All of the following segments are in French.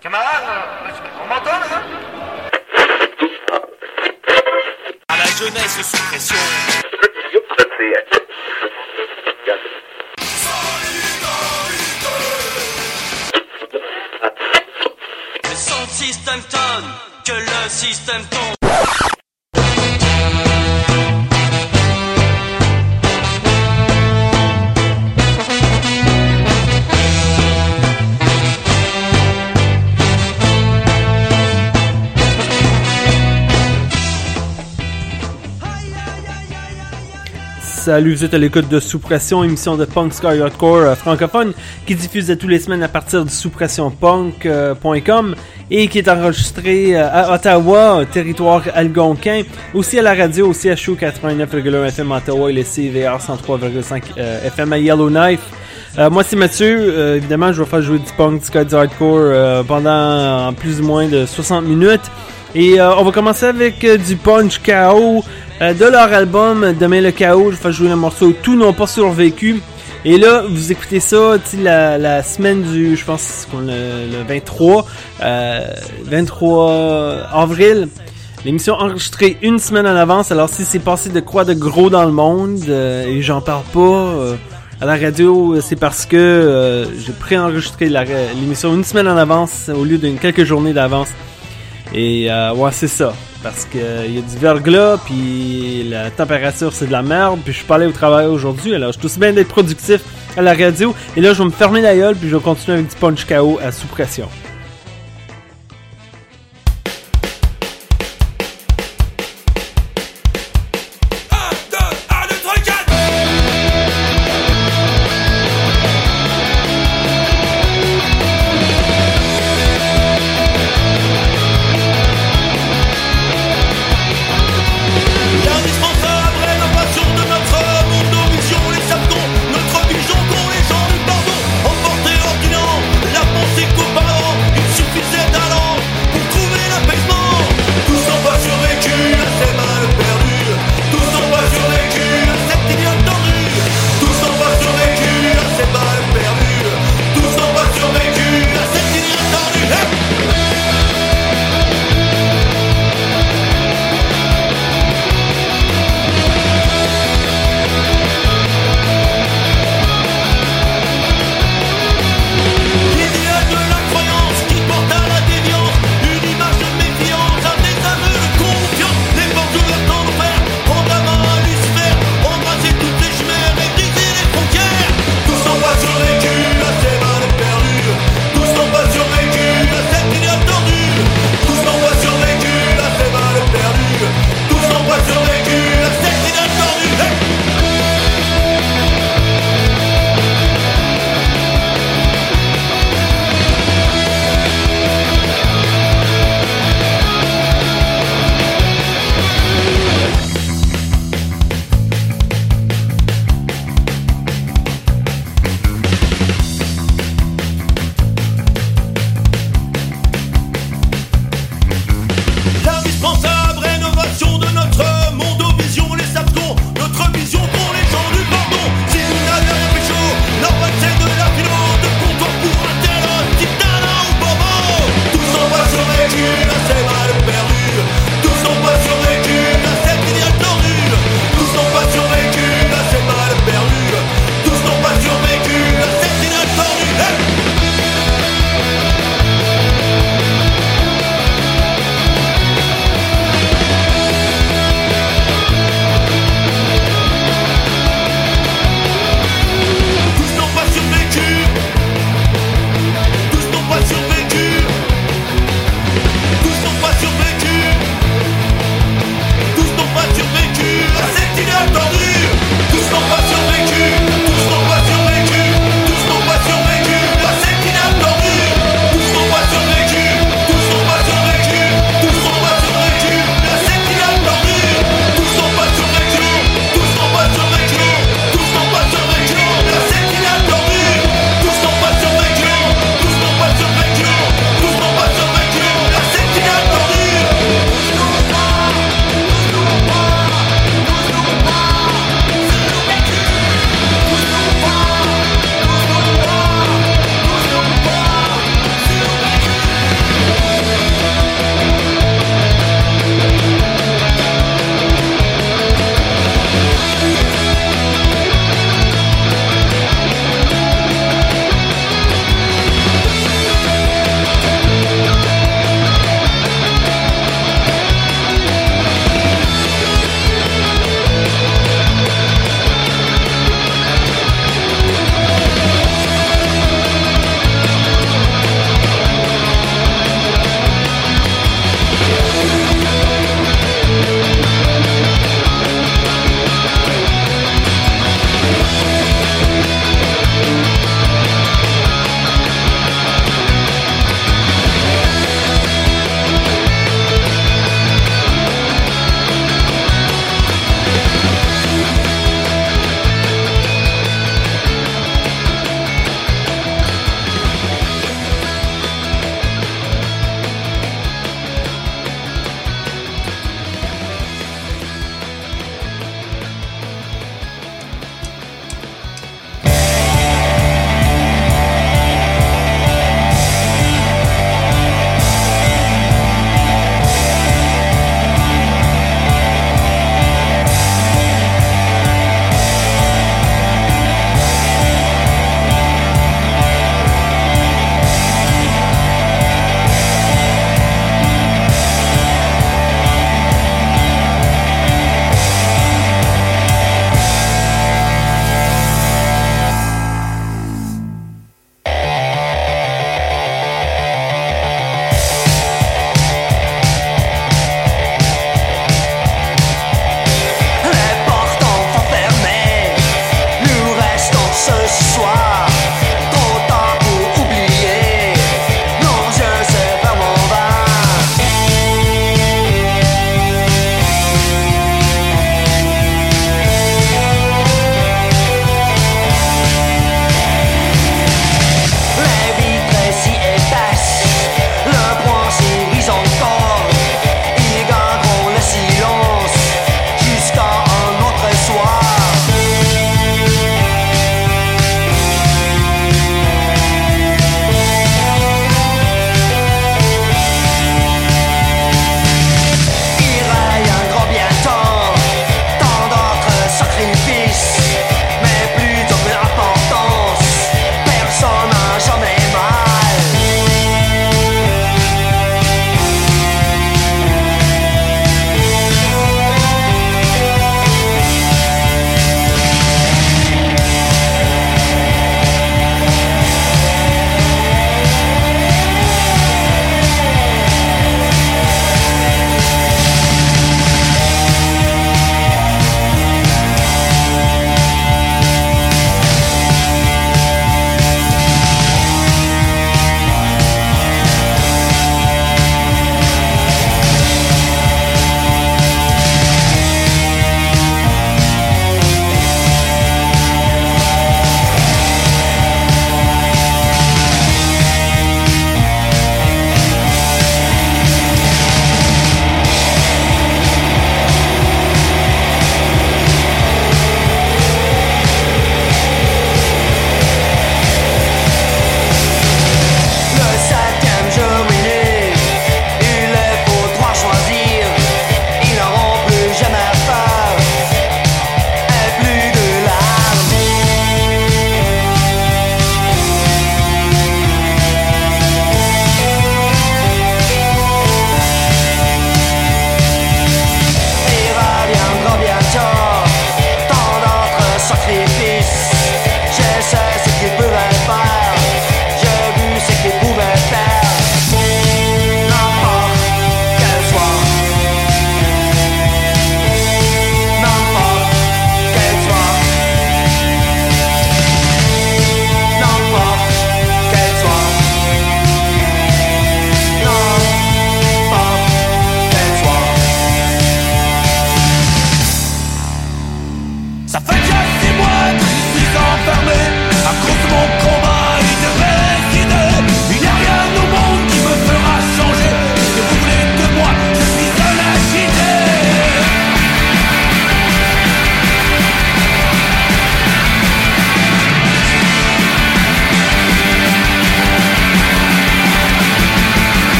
Camarade, on m'entend là? À la jeunesse sous pression. Sans système tonne, que le système tombe. Salut, vous êtes à l'écoute de Sous Pression, émission de punk sky hardcore euh, francophone qui diffuse tous les semaines à partir du souspressionpunk.com et qui est enregistré euh, à Ottawa, euh, territoire algonquin, aussi à la radio, aussi à Show 89,1 FM Ottawa et le CVR 103,5 euh, FM à Yellowknife. Euh, moi c'est Mathieu, Euh, évidemment je vais faire jouer du punk, du du hardcore euh, pendant euh, plus ou moins de 60 minutes. Et euh, on va commencer avec euh, du Punch KO euh, de leur album Demain le Chaos. Je vais jouer le morceau Tout n'ont pas survécu. Et là, vous écoutez ça, la, la semaine du, je pense, le, le 23, euh, 23 avril. L'émission enregistrée une semaine en avance. Alors si c'est passé de quoi de gros dans le monde euh, et j'en parle pas euh, à la radio, c'est parce que euh, j'ai préenregistré l'émission une semaine en avance au lieu d'une quelques journées d'avance. Et euh, ouais, c'est ça. Parce euh, y a du verglas, puis la température c'est de la merde, puis je suis pas allé au travail aujourd'hui, alors je suis aussi bien d'être productif à la radio. Et là, je vais me fermer la gueule, puis je vais continuer avec du punch KO à sous pression.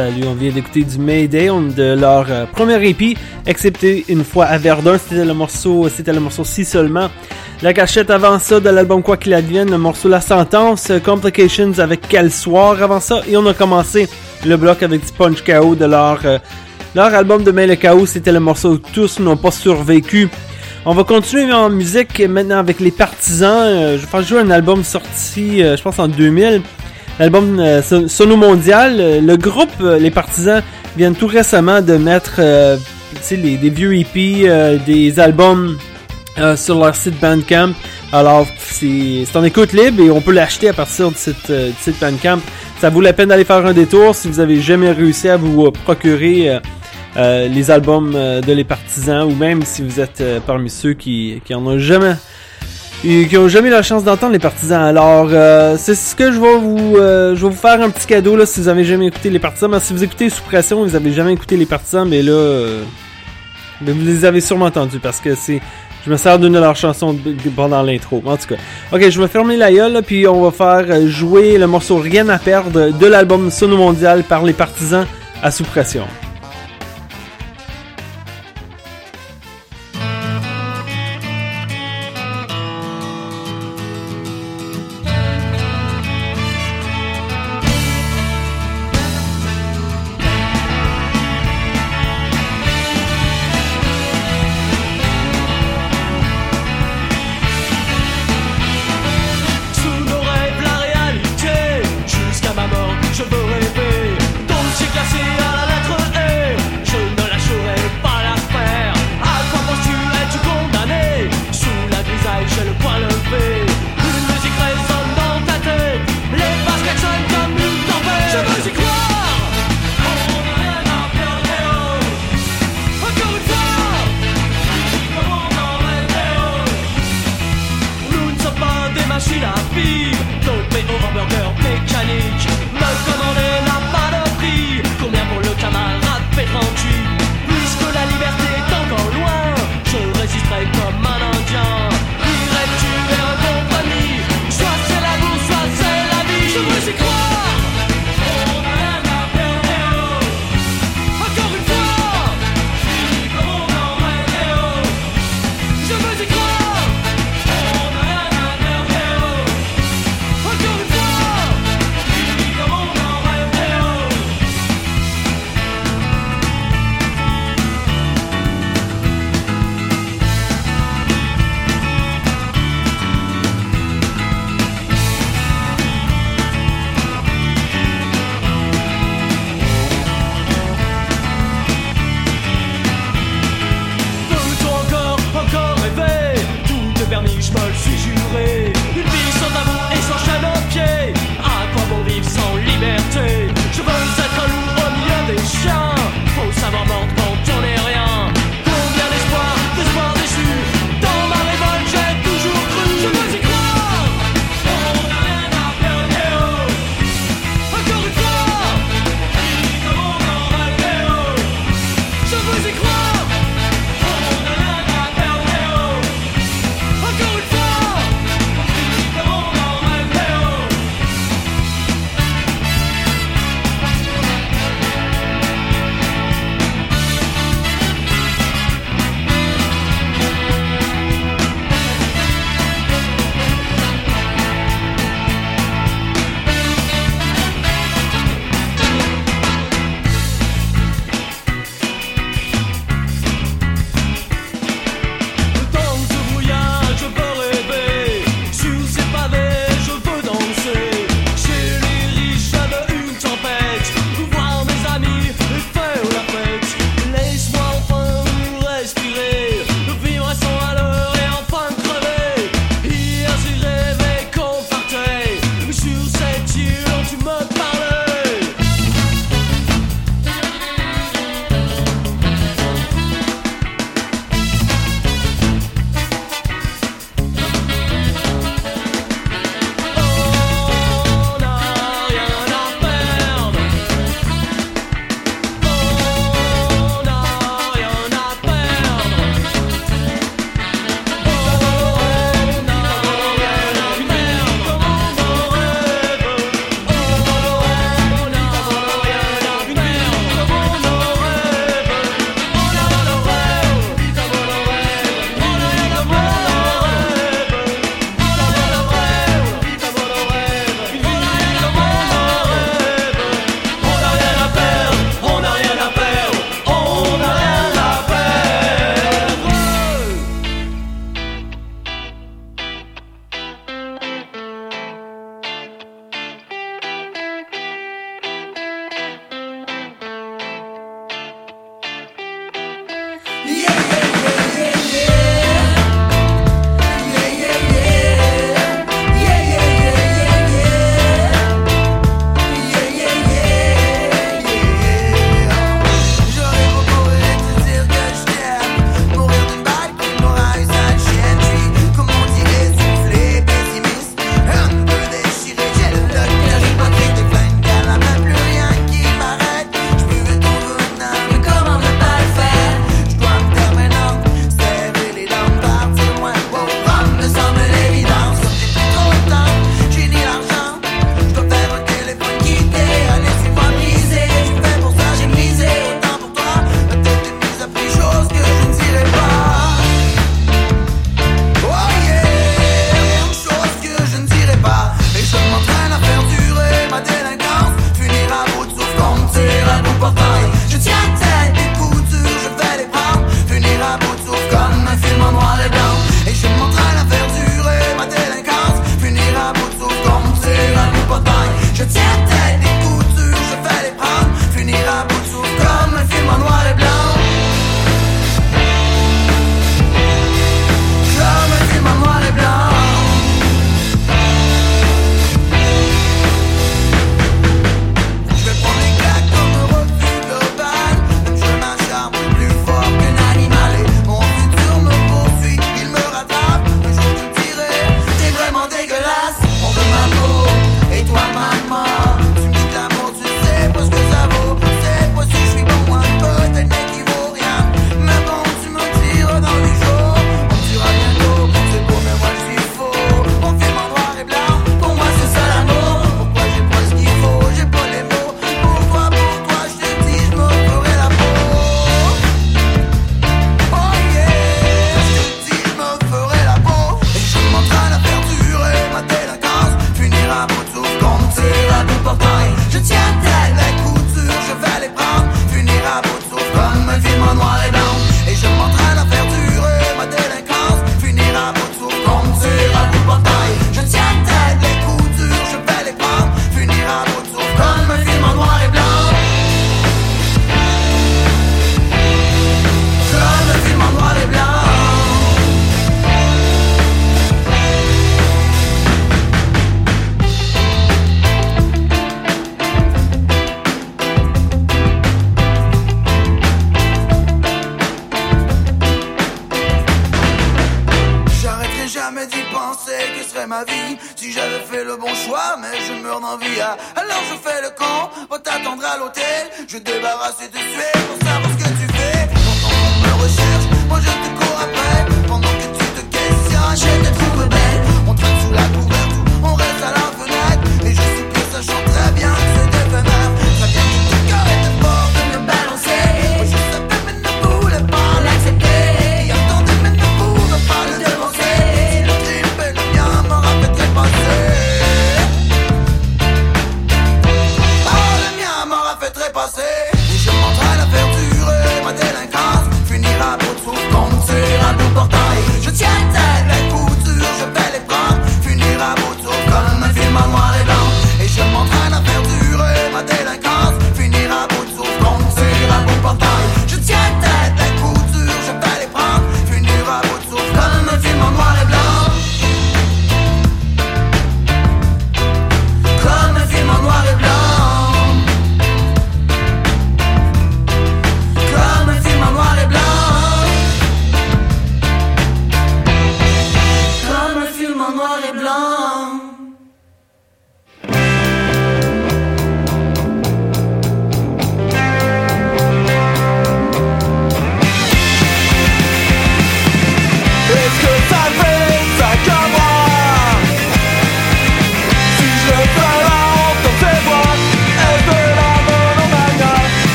Salut, on vient d'écouter du Mayday de leur euh, premier EP, excepté une fois à Verdun, c'était le morceau, c'était le morceau si seulement. La cachette avant ça de l'album Quoi qu'il advienne, le morceau La Sentence, Complications avec Quel soir avant ça, et on a commencé le bloc avec du Punch KO de leur, euh, leur album de Mail le Chaos, c'était le morceau Tous n'ont pas survécu. On va continuer en musique maintenant avec les Partisans. Euh, je vais jouer un album sorti, je pense en 2000 l'album euh, Sono Mondial. Euh, le groupe, euh, les partisans, viennent tout récemment de mettre les, des vieux EP, des albums sur leur site Bandcamp. Alors, c'est en écoute libre et on peut l'acheter à partir de, cette, site Bandcamp. Ça vaut la peine d'aller faire un détour si vous avez jamais réussi à vous procurer les albums de Les Partisans ou même si vous êtes parmi ceux qui, qui en ont jamais et qui ont jamais eu la chance d'entendre les partisans. Alors, euh, c'est ce que je vais vous, euh, je vais vous faire un petit cadeau là si vous avez jamais écouté les partisans. Mais si vous écoutez sous pression, vous avez jamais écouté les partisans, mais là, euh, vous les avez sûrement entendus parce que c'est, je me sers d'une de leurs chansons pendant l'intro. En tout cas, ok, je vais fermer la gueule puis on va faire jouer le morceau Rien à perdre de l'album Sono Mondial par les partisans à sous pression.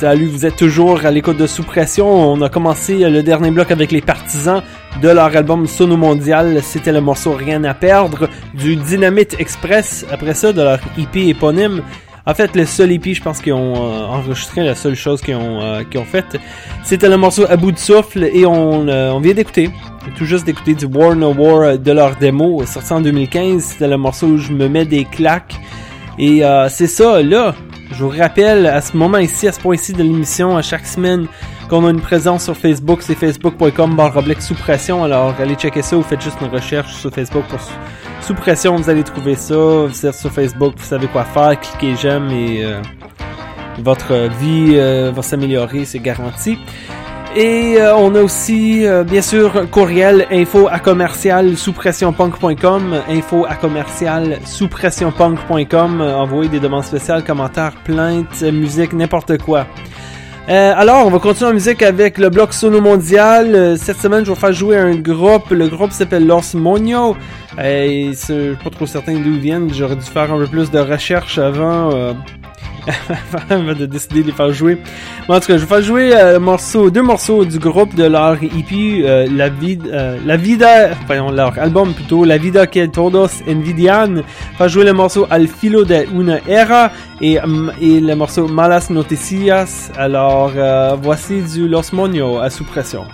Salut, vous êtes toujours à l'écoute de Sous Pression. On a commencé le dernier bloc avec les partisans de leur album Sono Mondial. C'était le morceau Rien à perdre du Dynamite Express. Après ça, de leur EP éponyme. En fait, le seul EP, je pense qu'ils ont euh, enregistré, la seule chose qu'ils ont, euh, faite, c'était le morceau À bout de souffle et on, euh, on vient d'écouter, tout juste d'écouter du War No War de leur démo, sorti en 2015. C'était le morceau où je me mets des claques. Et euh, c'est ça, là, je vous rappelle à ce moment ici, à ce point-ci de l'émission, à chaque semaine, qu'on a une présence sur Facebook, c'est facebook.com barre sous pression. Alors allez checker ça, vous faites juste une recherche sur Facebook pour sous, pression, vous allez trouver ça. Vous êtes sur Facebook, vous savez quoi faire, cliquez j'aime et euh, votre vie euh, va s'améliorer, c'est garanti. Et euh, on a aussi, bien sûr, courriel info à commercial sous pressionpunk.com, info à commercial sous pressionpunk.com. Euh, envoyez des demandes spéciales, commentaires, plaintes, musique, n'importe quoi. Euh, alors, on va continuer en musique avec le bloc Sono Mondial. Euh, cette semaine, je vais faire jouer un groupe. Le groupe s'appelle Los Moño. Euh, je suis pas trop certain d'où ils viennent. J'aurais dû faire un peu plus de recherche avant. avant de décider de les faire jouer. En tout cas, je vais faire jouer euh, deux morceaux du groupe de leur EP, euh, euh, la Vida, voyons, leur album plutôt, La Vida que Todos Envidian. Faire jouer le morceau Al Filo de Una Era et, le morceau Malas Noticias. Alors, voici du Los à sous pression.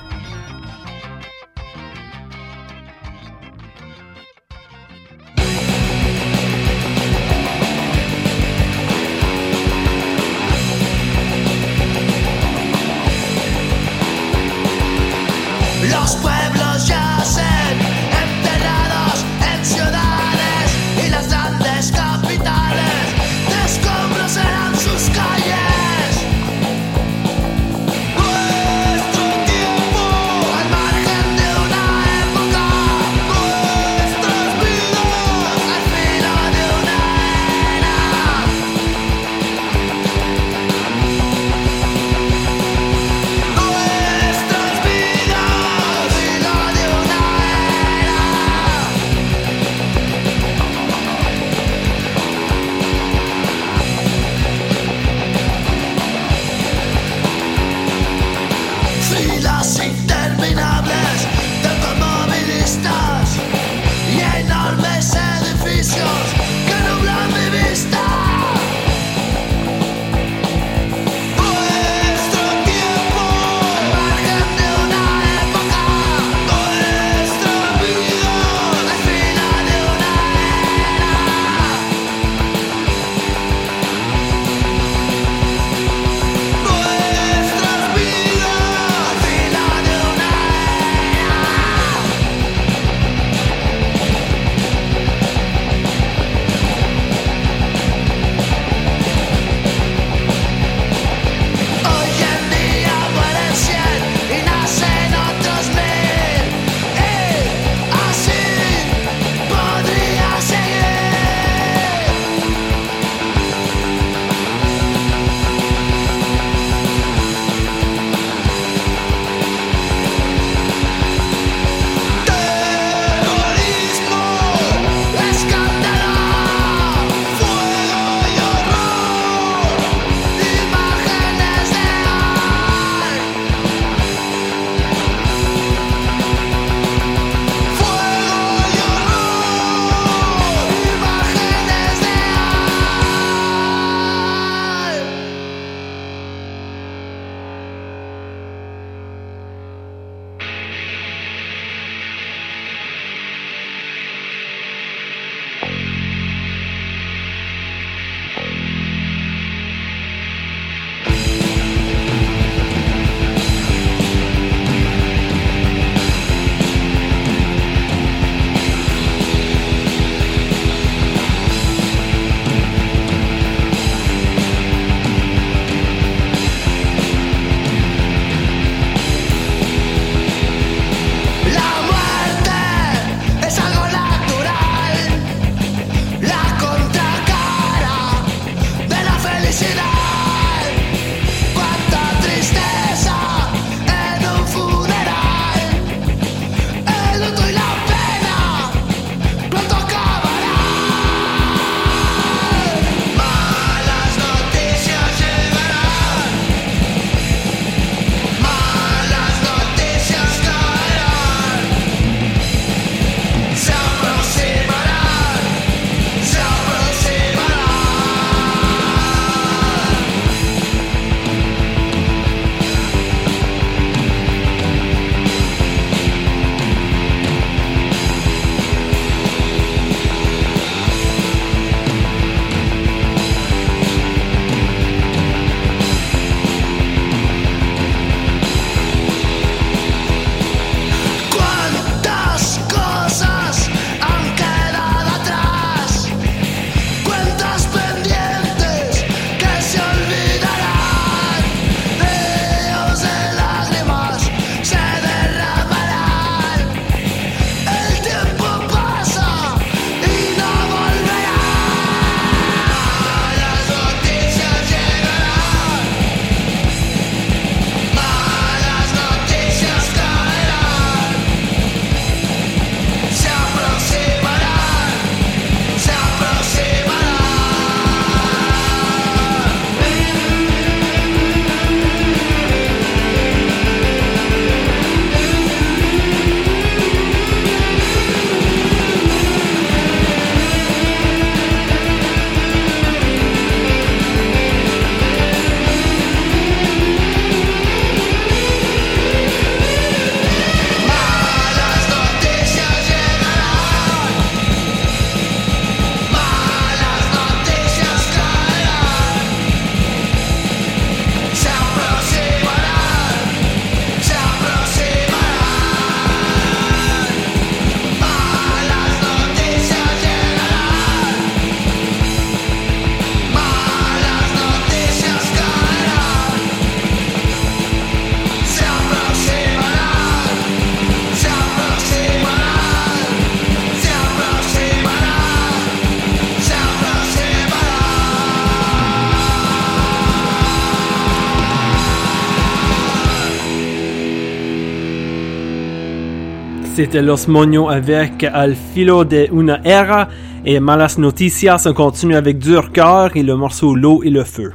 C'était Los Moños avec Al filo de una era et Malas Noticias. On continue avec Dur Cœur et le morceau L'eau et le feu.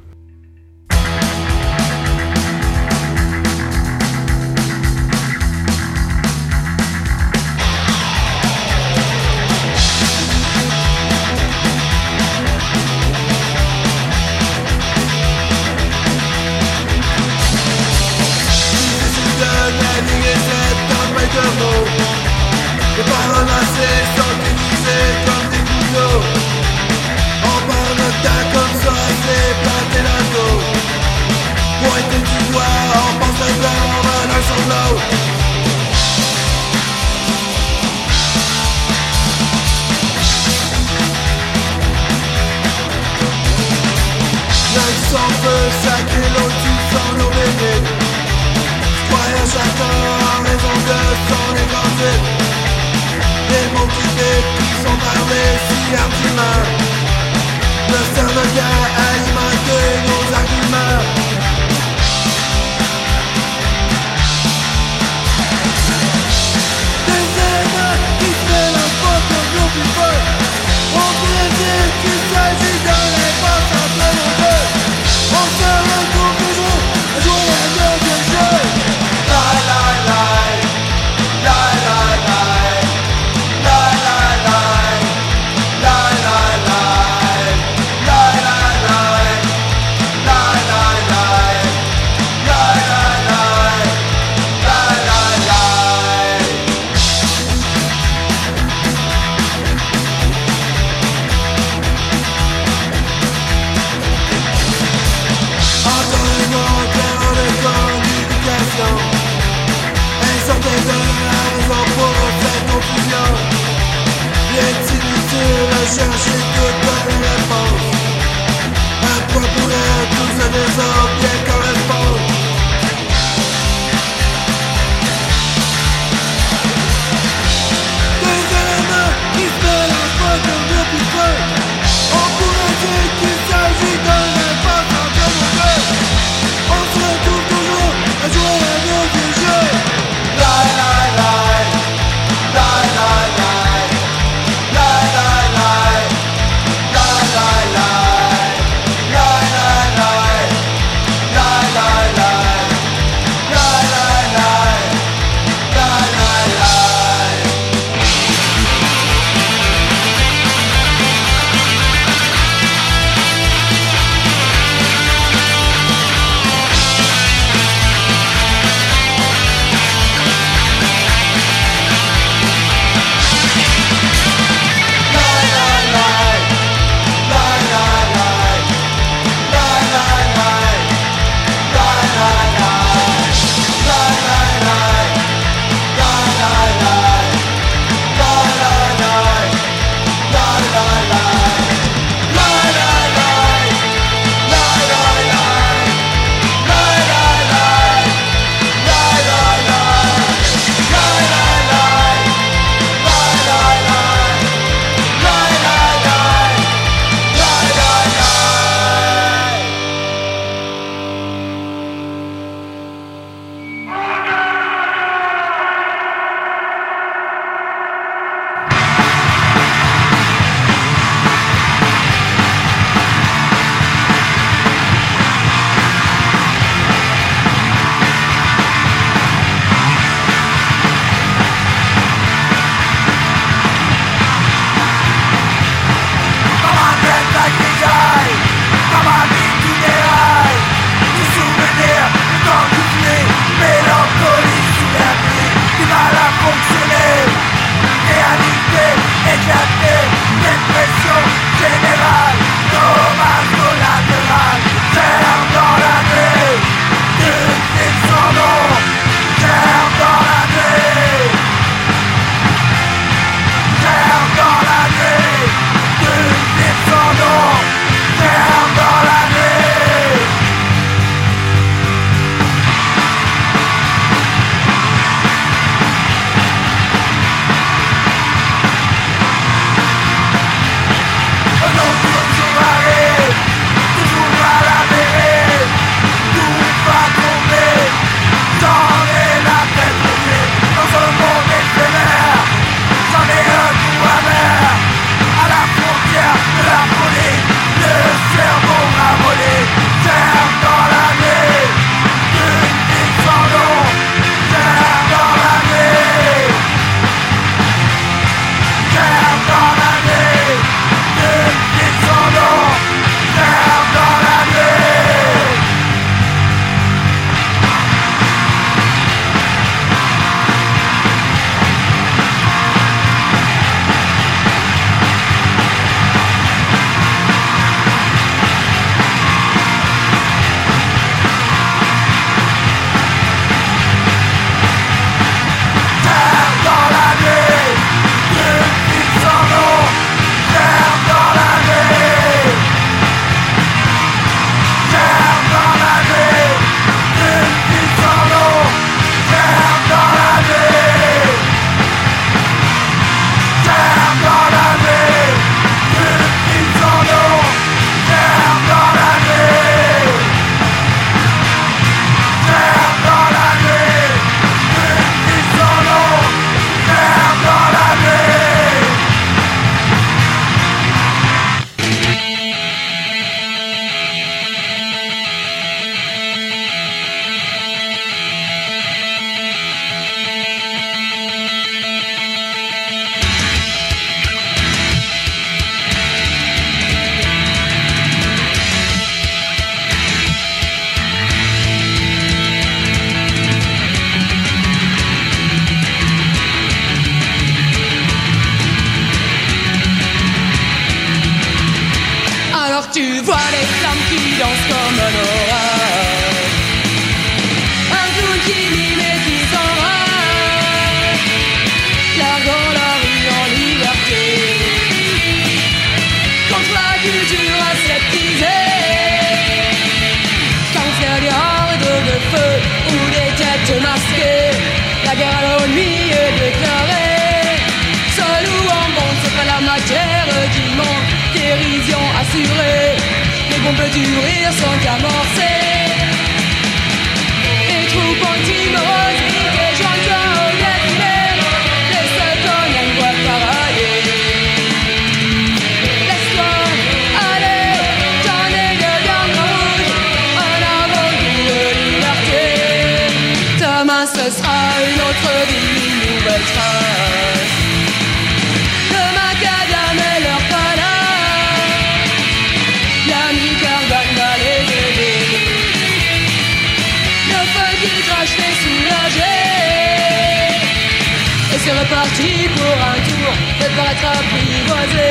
paraître apprivoisé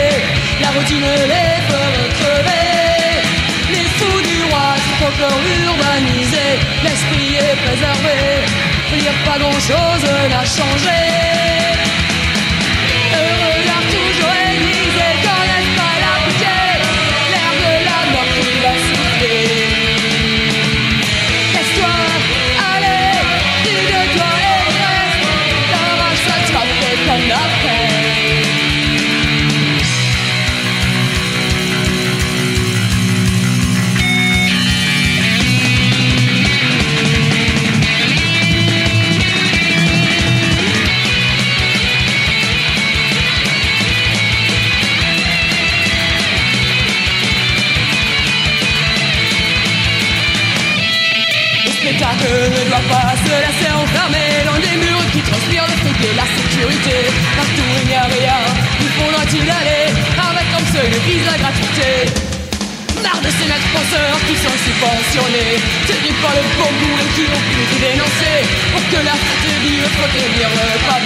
La routine les veut crever Les fous du roi sont procurent urbanisés L'esprit est préservé Dire pas grand chose n'a changé.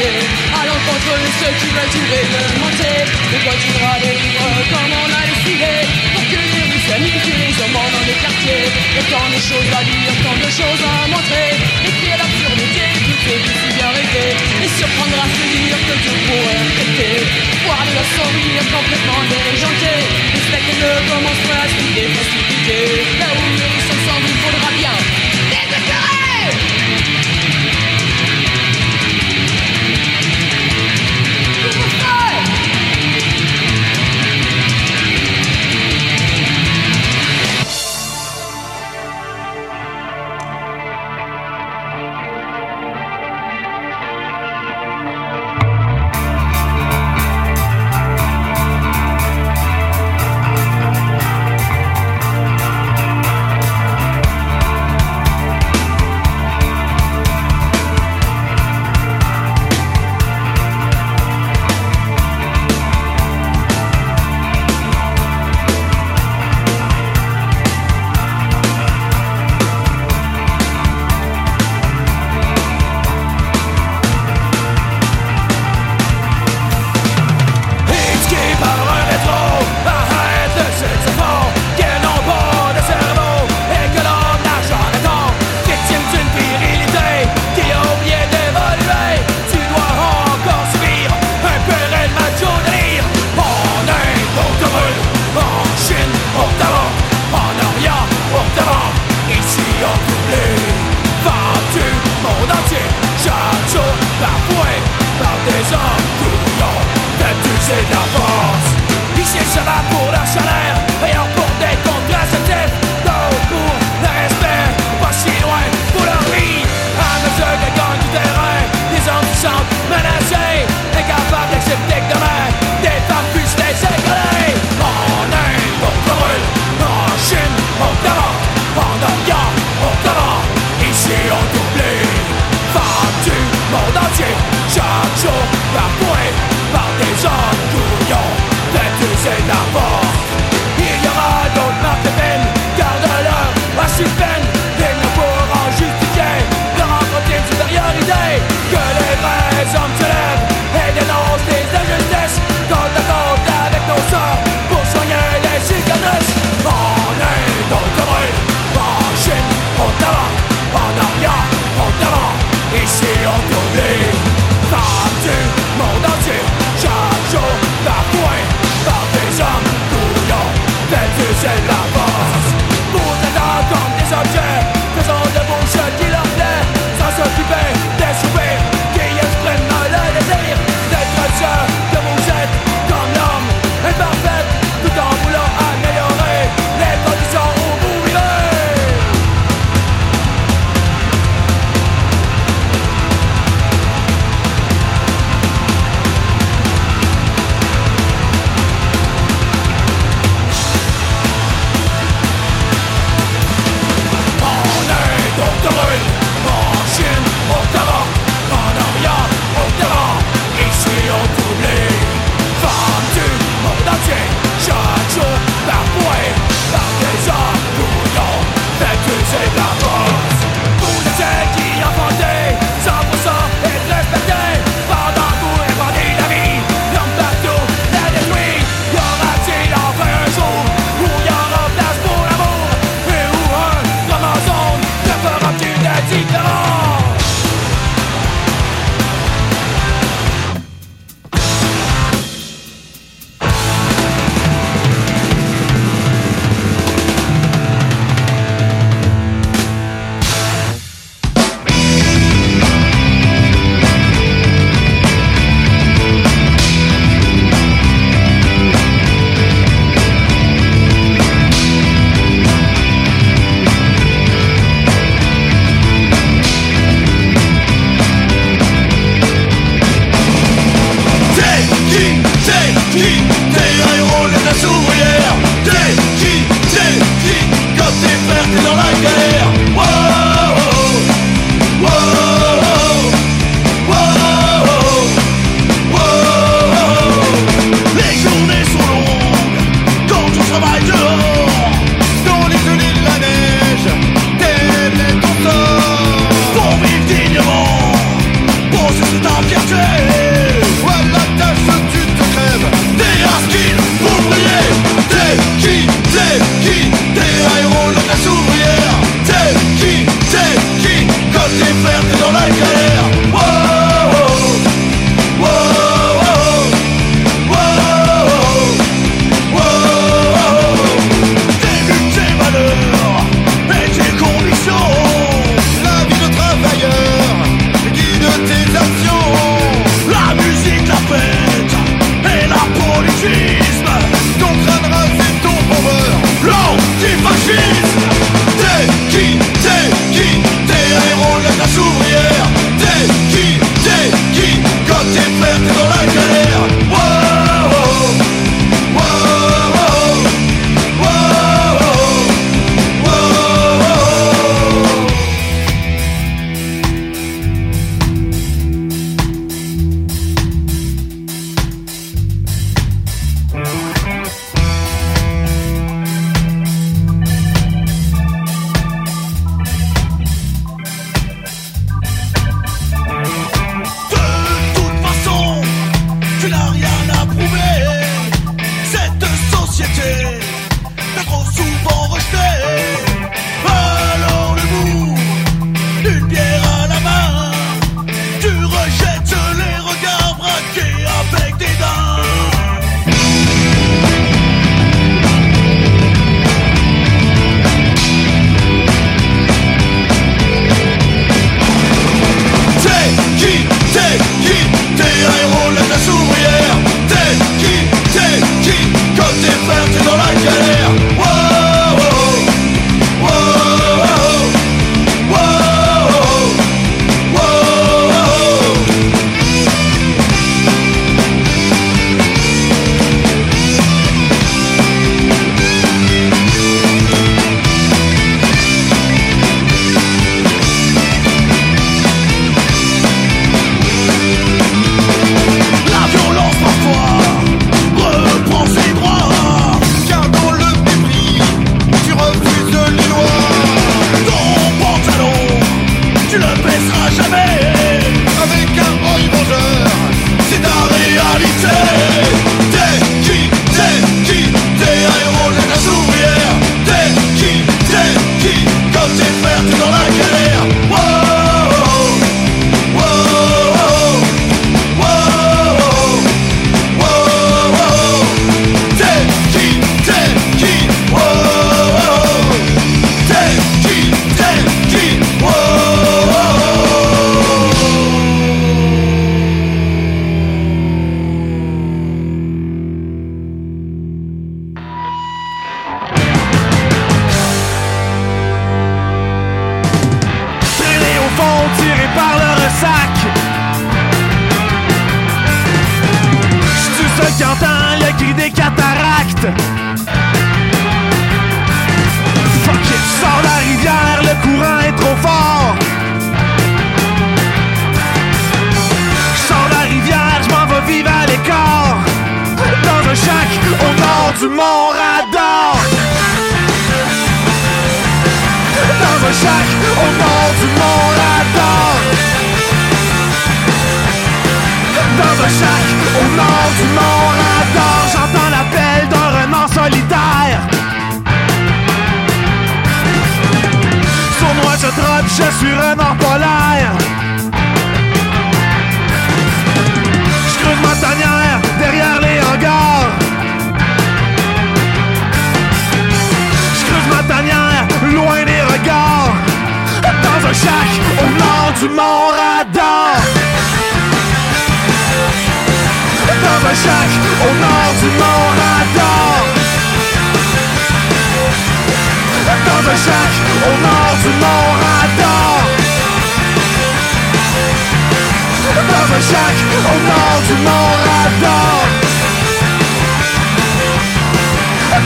déraper À l'encontre de ce qui veut durer le monter Le droit du droit des livres comme on a décidé. Pour que les rues s'amitié les hommes dans les quartiers. Et tant de choses à dire, tant de choses à montrer. Et puis à l'absurdité, tout est si bien rêvé Et surprendre à se dire que tout pourrait répéter. Voir le sourire complètement déjanté Les spectacles ne commencent pas à se précipiter Là où mon radar. Dans un shack au nom du mont radar. Dans un shack au nord du mont radar J'entends l'appel d'un renard solitaire. Sur moi je trotte, je suis renard polaire. Je creuse ma tanière derrière les hangars Jacques au nom du Mont-Radar. Thomas Jacques au nom du Mont-Radar. Thomas Jacques au nord du Mont-Radar. Thomas Jacques au nord du Mont-Radar.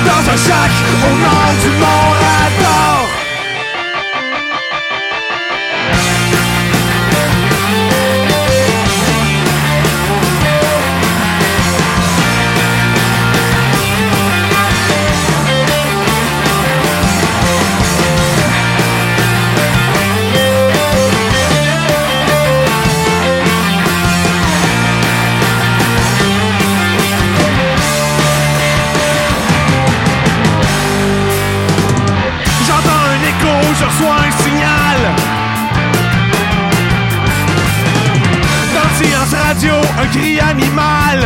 Thomas Jacques au nord du Mont-Radar. Radio, un cri animal.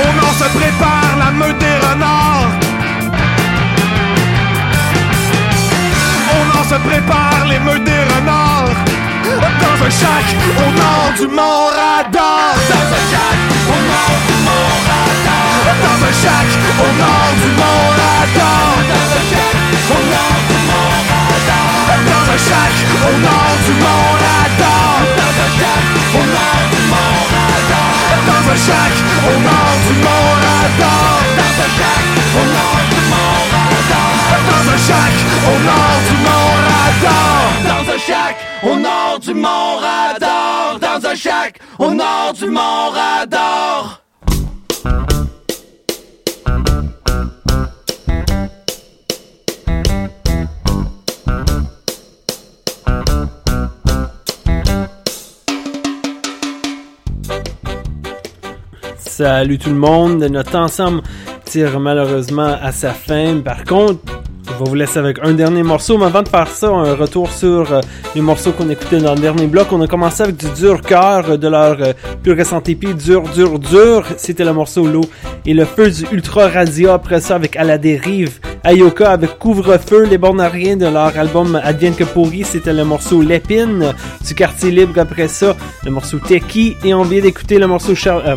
Au nord se prépare la meute des renards. Au nord se prépare les meutes des renards. Dans un chac au nord du Mont-Radar. Dans un chac au nord du Mont-Radar. Dans un chac au nord du Mont-Radar. Dans un chac au nord. Un chac au nord du Mont-Radar. Dans un chac au nord du Mont-Radar. Dans un chac au nord du Mont-Radar. Dans un chac au nord du un chac au nord du Mont-Radar. Dans un chac au nord du Mont-Radar. Dans un chac au nord du Mont-Radar. Salut tout le monde, notre ensemble tire malheureusement à sa fin. Par contre, je vais vous laisser avec un dernier morceau, mais avant de faire ça, un retour sur euh, les morceaux qu'on écoutait dans le dernier bloc. On a commencé avec du dur cœur de leur euh, plus récent EP, Dur, Dur, Dur. C'était le morceau L'eau et le feu du Ultra Radio. Après ça, avec À la dérive, Ayoka avec Couvre-feu, les bornes à rien de leur album Advienne que pourri. C'était le morceau L'épine du Quartier Libre. Après ça, le morceau Teki et on vient d'écouter le morceau Char euh,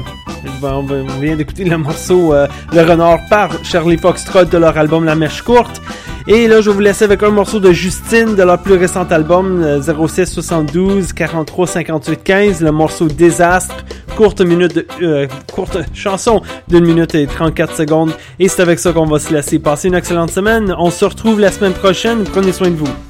on vient d'écouter le morceau euh, Le Renard par Charlie Foxtrot de leur album La Mèche Courte. Et là, je vais vous laisser avec un morceau de Justine de leur plus récent album euh, 06 72 43 58 15, le morceau Désastre, courte minute, euh, courte chanson d'une minute et 34 secondes. Et c'est avec ça qu'on va se laisser. Passez une excellente semaine. On se retrouve la semaine prochaine. Prenez soin de vous.